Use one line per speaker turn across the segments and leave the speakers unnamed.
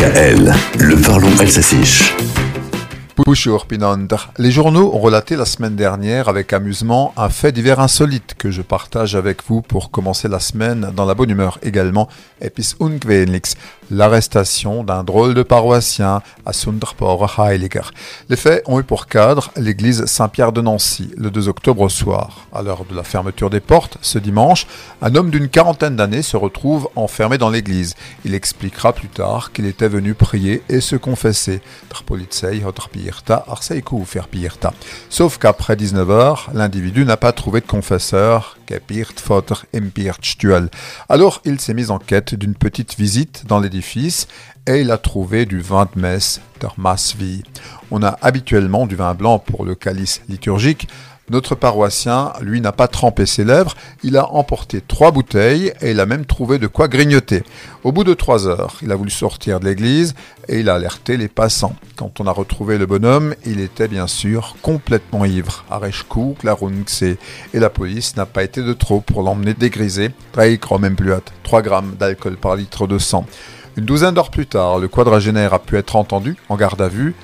Le parlons.
Bonjour Pinander. Les journaux ont relaté la semaine dernière avec amusement un fait divers insolite que je partage avec vous pour commencer la semaine dans la bonne humeur également. Epis l'arrestation d'un drôle de paroissien à Sunderport Heiliger. Les faits ont eu pour cadre l'église Saint-Pierre de Nancy le 2 octobre au soir. À l'heure de la fermeture des portes, ce dimanche, un homme d'une quarantaine d'années se retrouve enfermé dans l'église. Il expliquera plus tard qu'il était venu prier et se confesser. Sauf qu'après 19h, l'individu n'a pas trouvé de confesseur, alors il s'est mis en quête d'une petite visite dans l'édifice et il a trouvé du vin de messe, der Massvi. On a habituellement du vin blanc pour le calice liturgique, notre paroissien, lui, n'a pas trempé ses lèvres, il a emporté trois bouteilles et il a même trouvé de quoi grignoter. Au bout de trois heures, il a voulu sortir de l'église et il a alerté les passants. Quand on a retrouvé le bonhomme, il était bien sûr complètement ivre, à la et la police n'a pas été de trop pour l'emmener dégrisé, 3 grammes d'alcool par litre de sang. Une douzaine d'heures plus tard, le quadragénaire a pu être entendu en garde à vue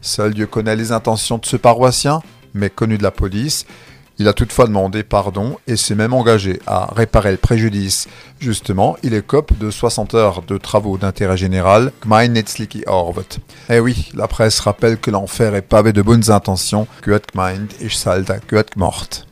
Seul Dieu connaît les intentions de ce paroissien, mais connu de la police. Il a toutefois demandé pardon et s'est même engagé à réparer le préjudice. Justement, il écope de 60 heures de travaux d'intérêt général, Eh oui, la presse rappelle que l'enfer est pavé de bonnes intentions, que Gemeinde ist Salda, mort.